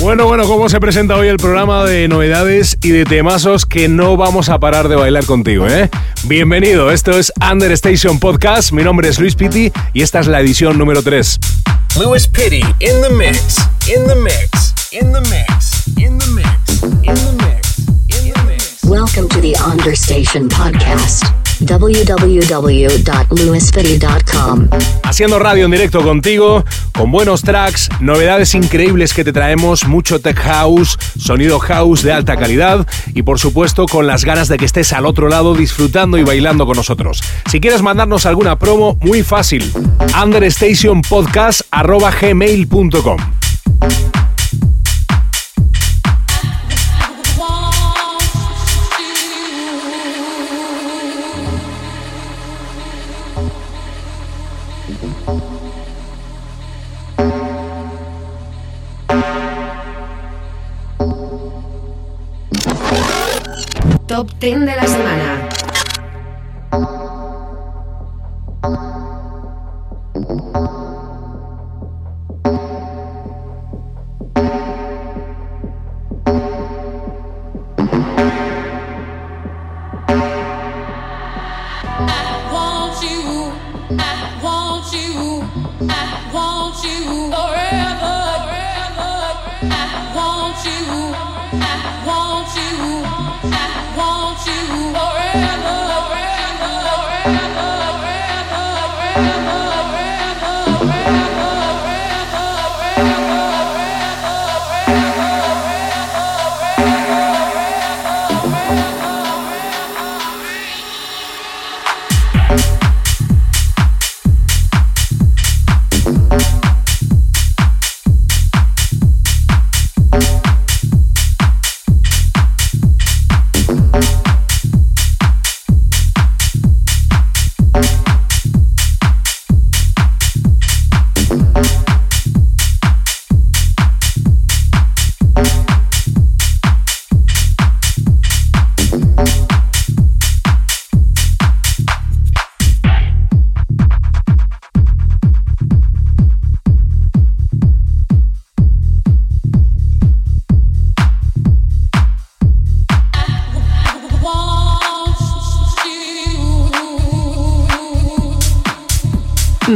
Bueno, bueno, ¿cómo se presenta hoy el programa de novedades y de temazos que no vamos a parar de bailar contigo, eh? Bienvenido, esto es Understation Podcast, mi nombre es Luis Pitti y esta es la edición número 3. Louis Pitty in the mix, in the mix, in the mix, in the mix, in the mix, in the mix. Welcome to the Understation podcast. www.lewisfitty.com. Haciendo radio en directo contigo, con buenos tracks, novedades increíbles que te traemos, mucho tech house, sonido house de alta calidad y por supuesto con las ganas de que estés al otro lado disfrutando y bailando con nosotros. Si quieres mandarnos alguna promo, muy fácil. understationpodcast.gmail.com Top 10 de la semana.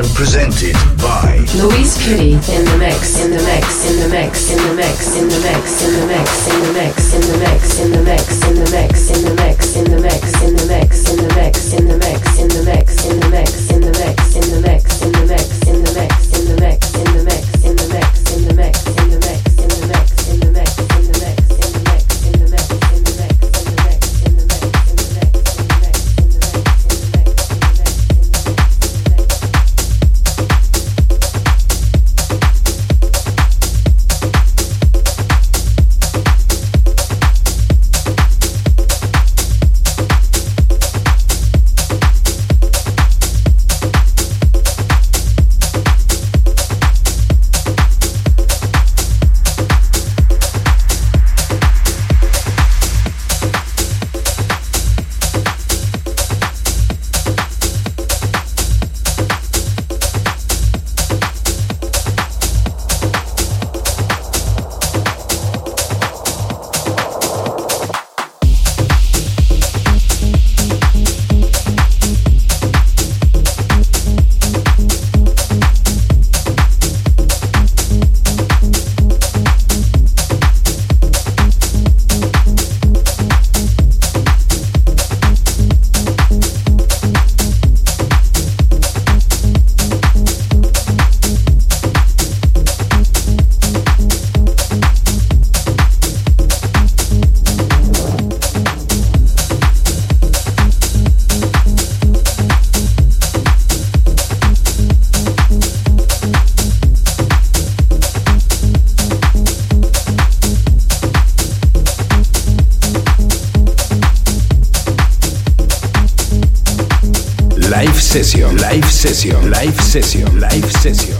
And presented by Luis Kitty in the mix, in the mix, in the mix, in the mix, in the mix, in the mix, in the mix, in the mix, in the mix, in the mix, in the mix, session, live session, live session,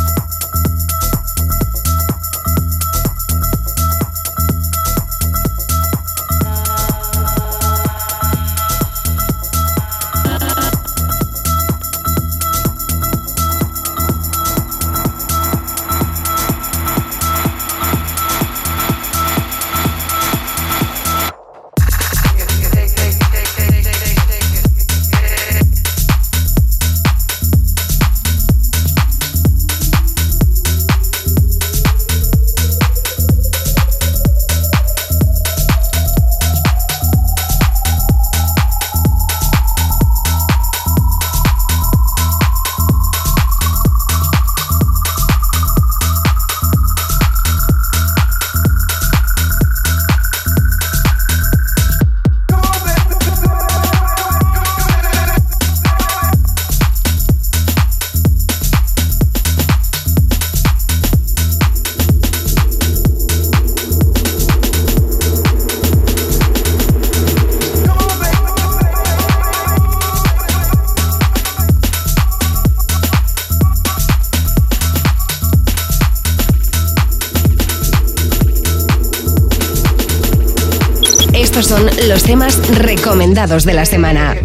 Temas recomendados de la semana.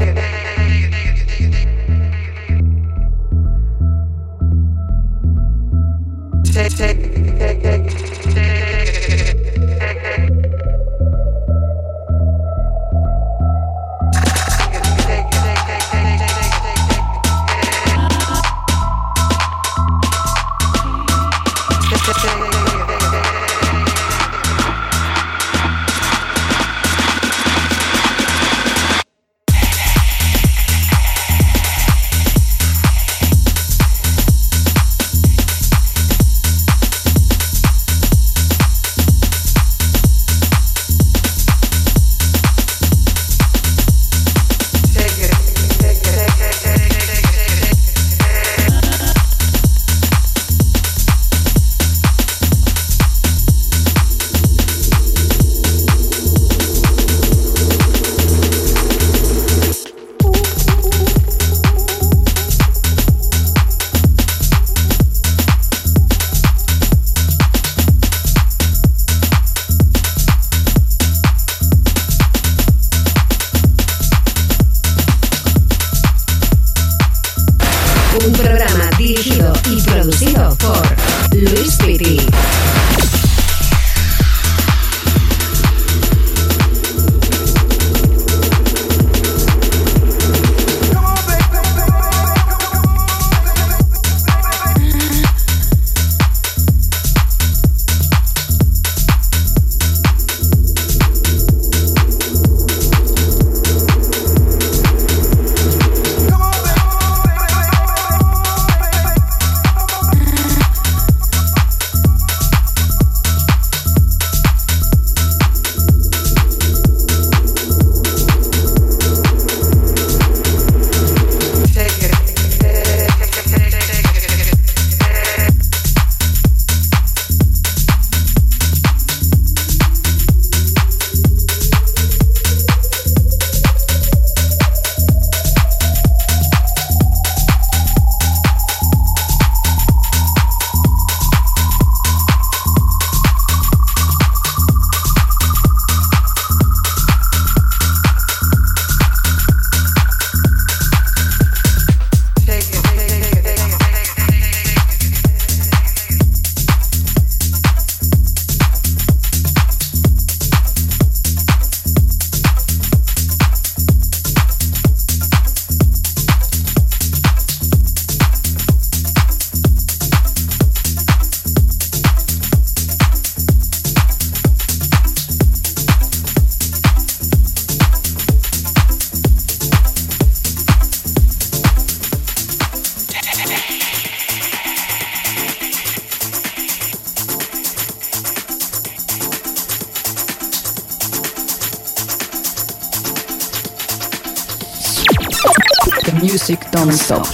non-stop.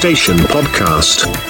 Station Podcast.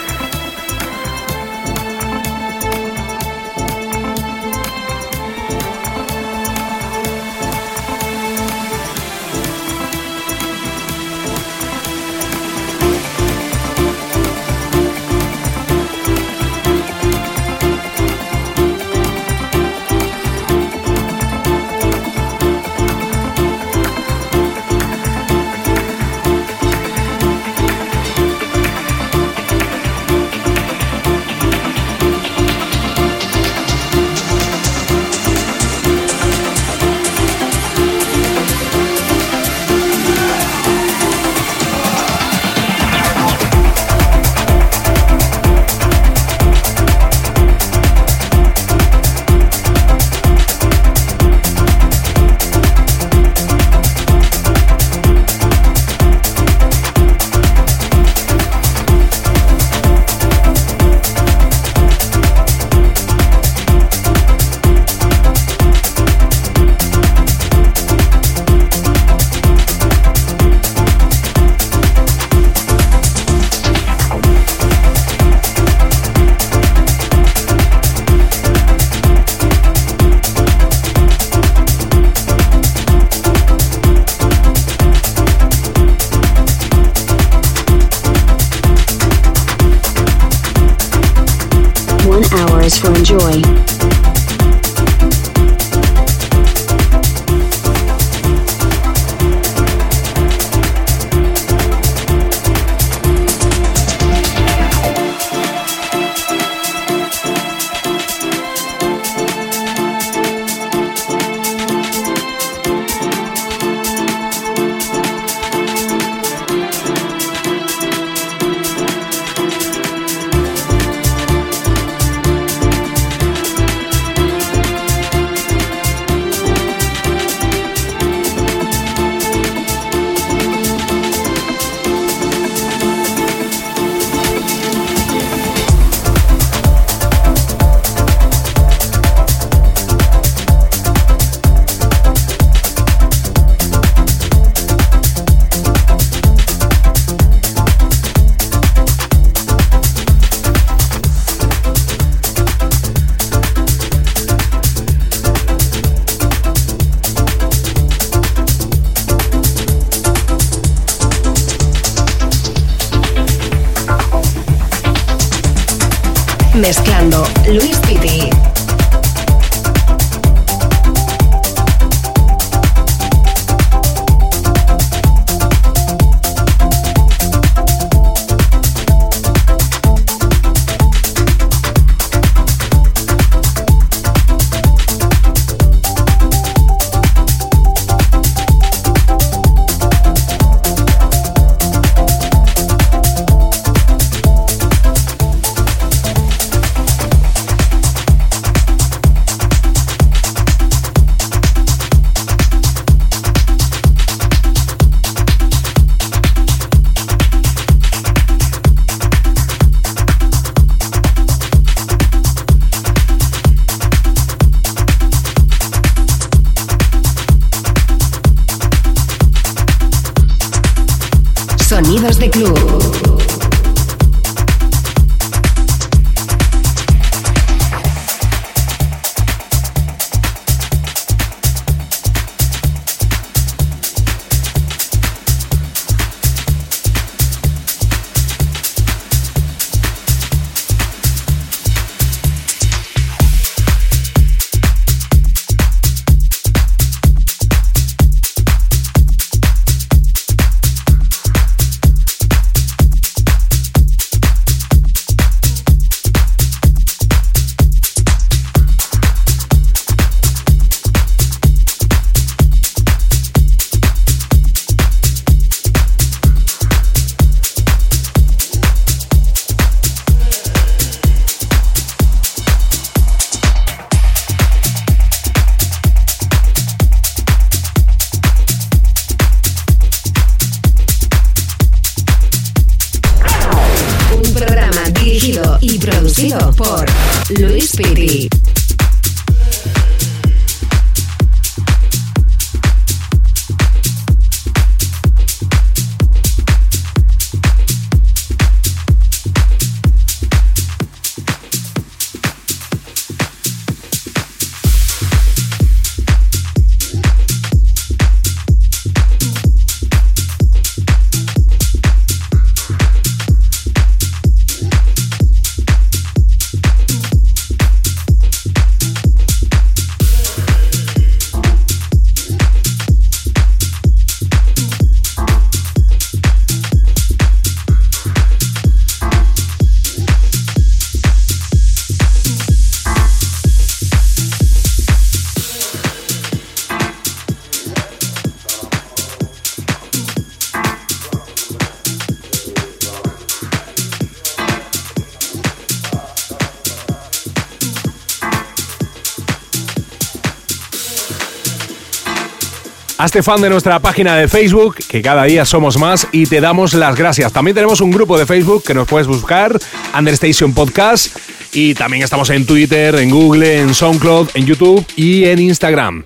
Hazte fan de nuestra página de Facebook, que cada día somos más y te damos las gracias. También tenemos un grupo de Facebook que nos puedes buscar, Understation Podcast, y también estamos en Twitter, en Google, en SoundCloud, en YouTube y en Instagram.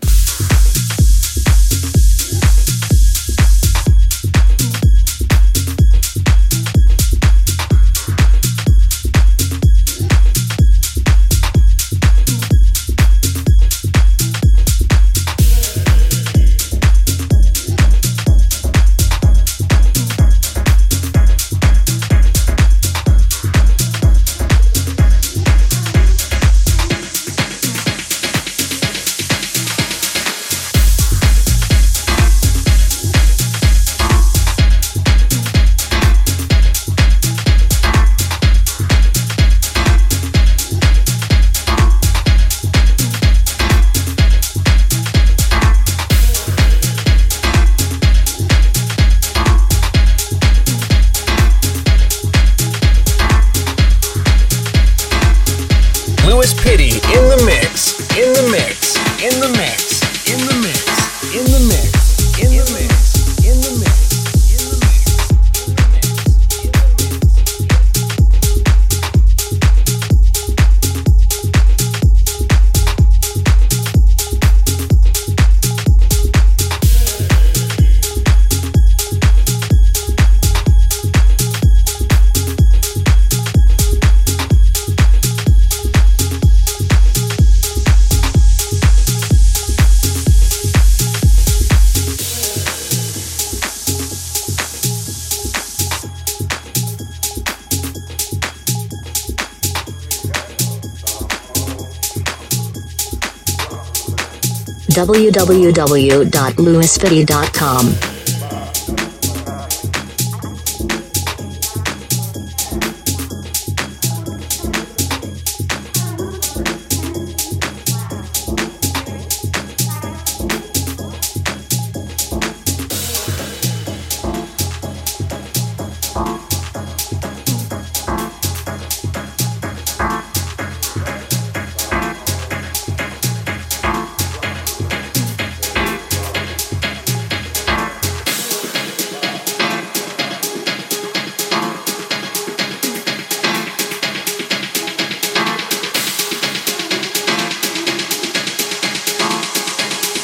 www.lewisfitty.com.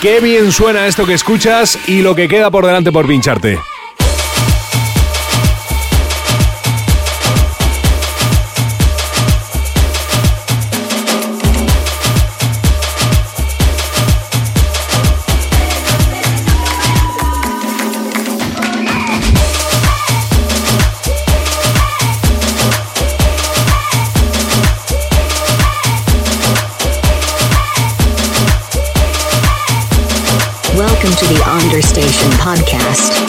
Qué bien suena esto que escuchas y lo que queda por delante por pincharte. Station Podcast.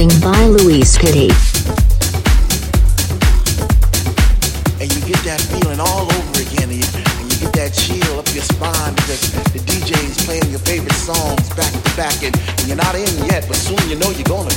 Dancing by Luis Pitti. And you get that feeling all over again, and you, and you get that chill up your spine because the DJ's playing your favorite songs back to back, and, and you're not in yet, but soon you know you're gonna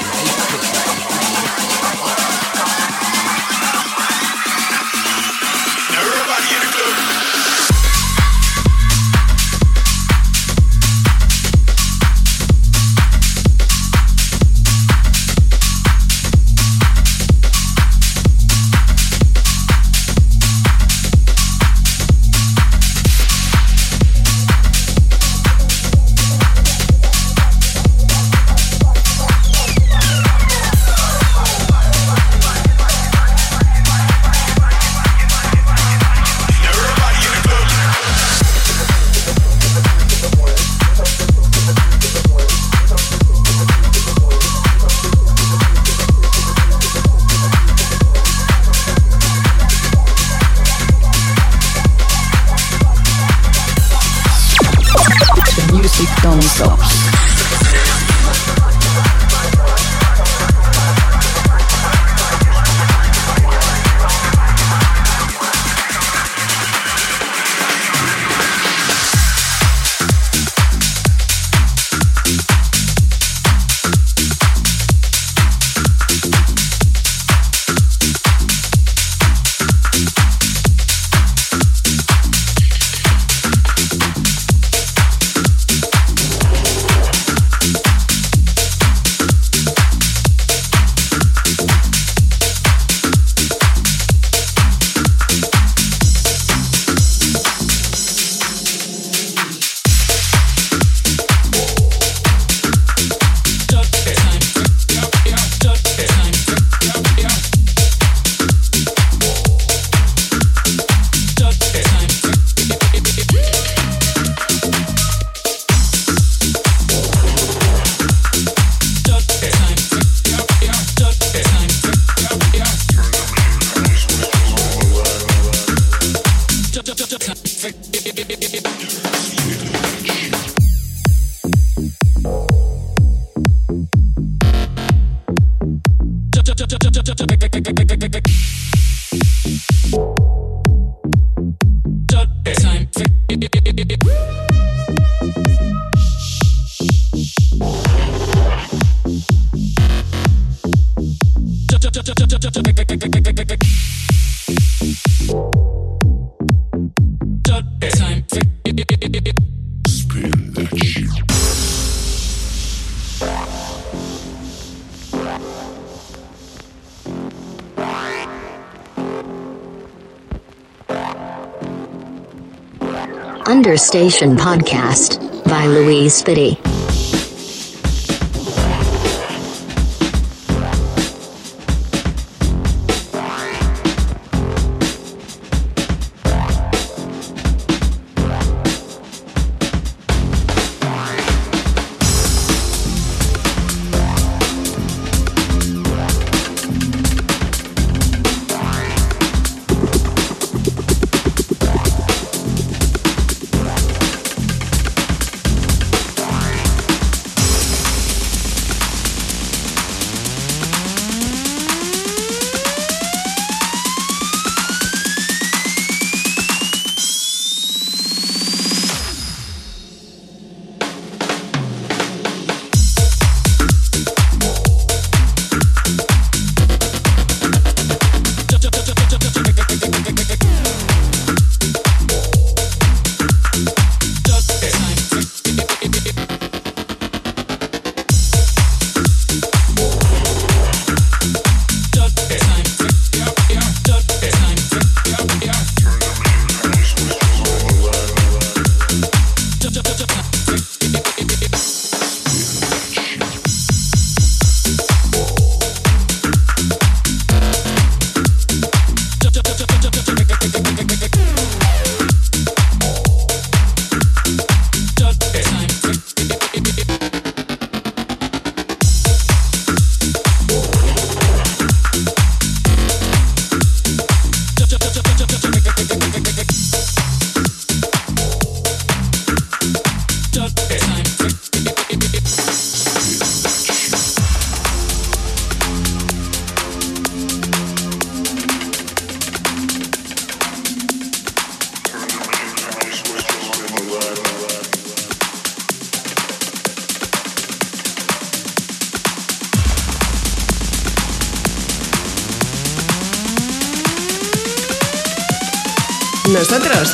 Understation Podcast by Louise Spitty.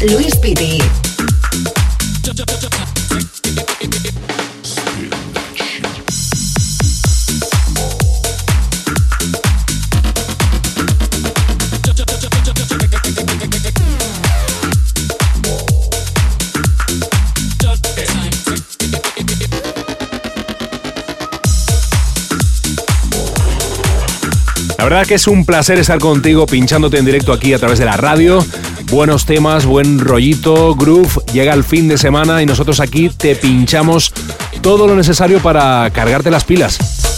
Luis Piti. La verdad que es un placer estar contigo pinchándote en directo aquí a través de la radio. Buenos temas, buen rollito, groove. Llega el fin de semana y nosotros aquí te pinchamos todo lo necesario para cargarte las pilas.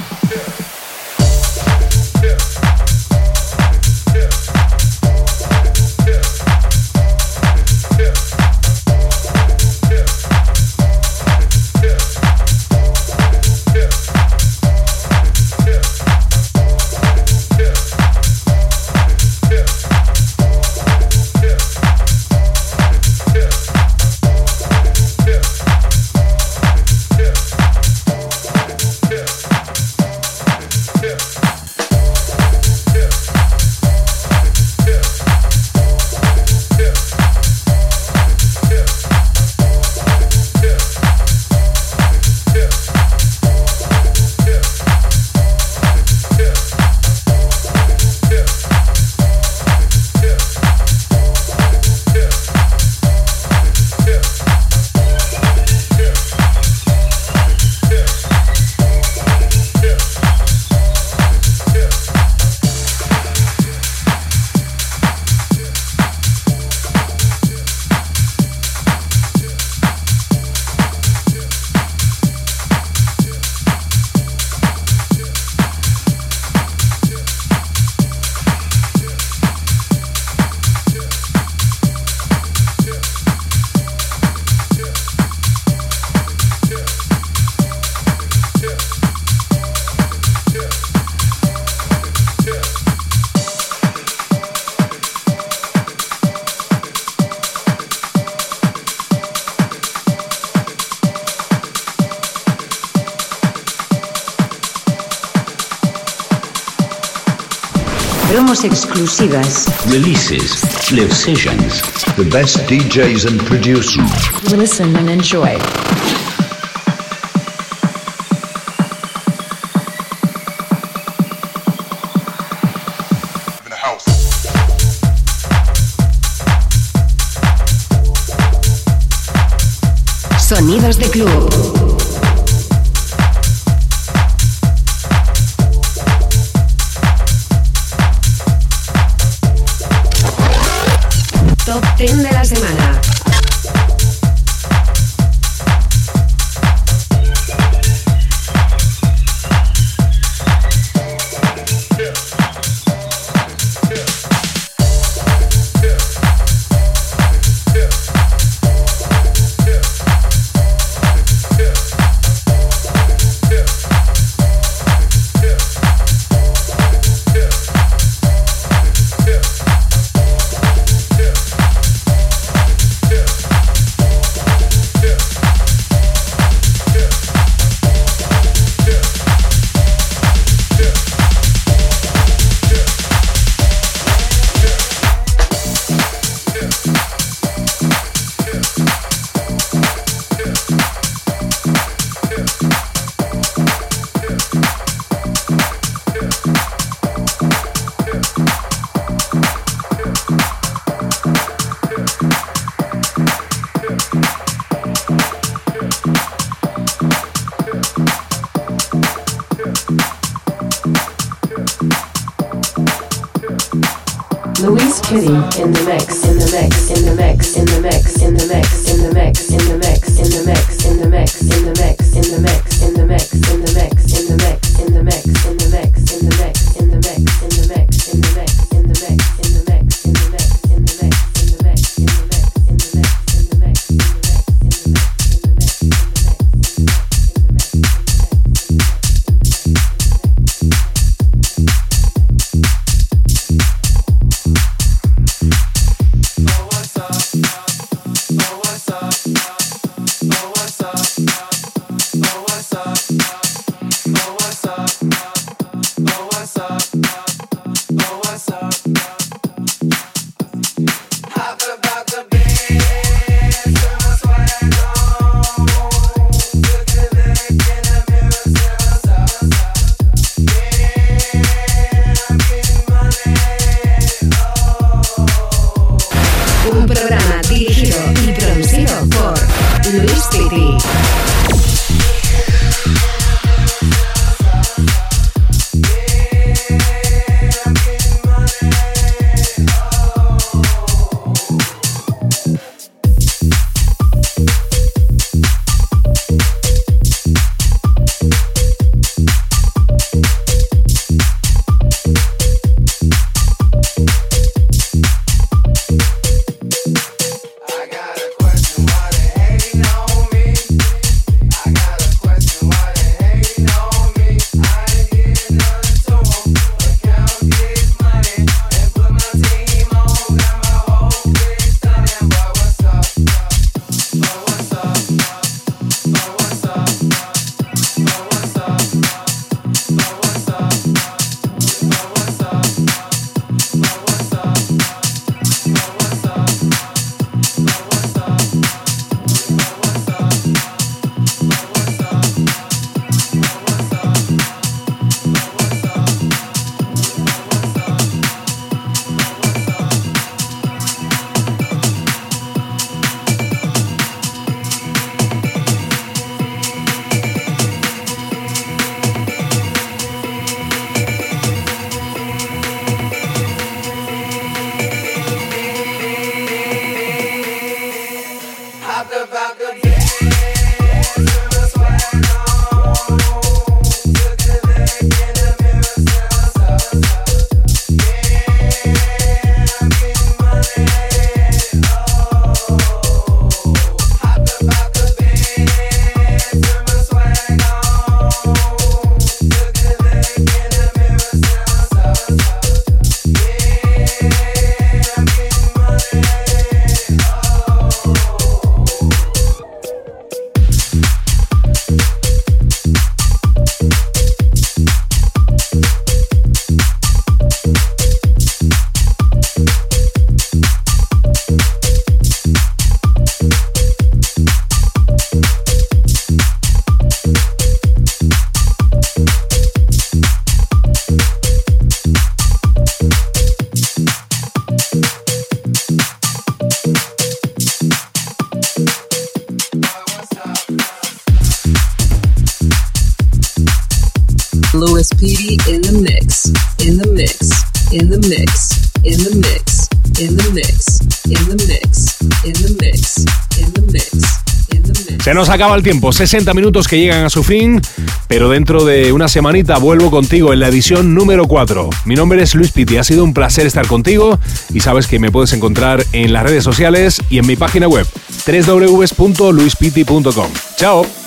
exclusivas. Releases, live sessions, the best DJs and producers. Listen and enjoy. Sonidos de club. tren de la semana. Se nos acaba el tiempo, 60 minutos que llegan a su fin, pero dentro de una semanita vuelvo contigo en la edición número 4. Mi nombre es Luis Pitti, ha sido un placer estar contigo y sabes que me puedes encontrar en las redes sociales y en mi página web www.luispiti.com. Chao.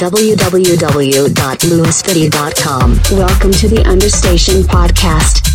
www.loonsfitty.com. Welcome to the Understation Podcast.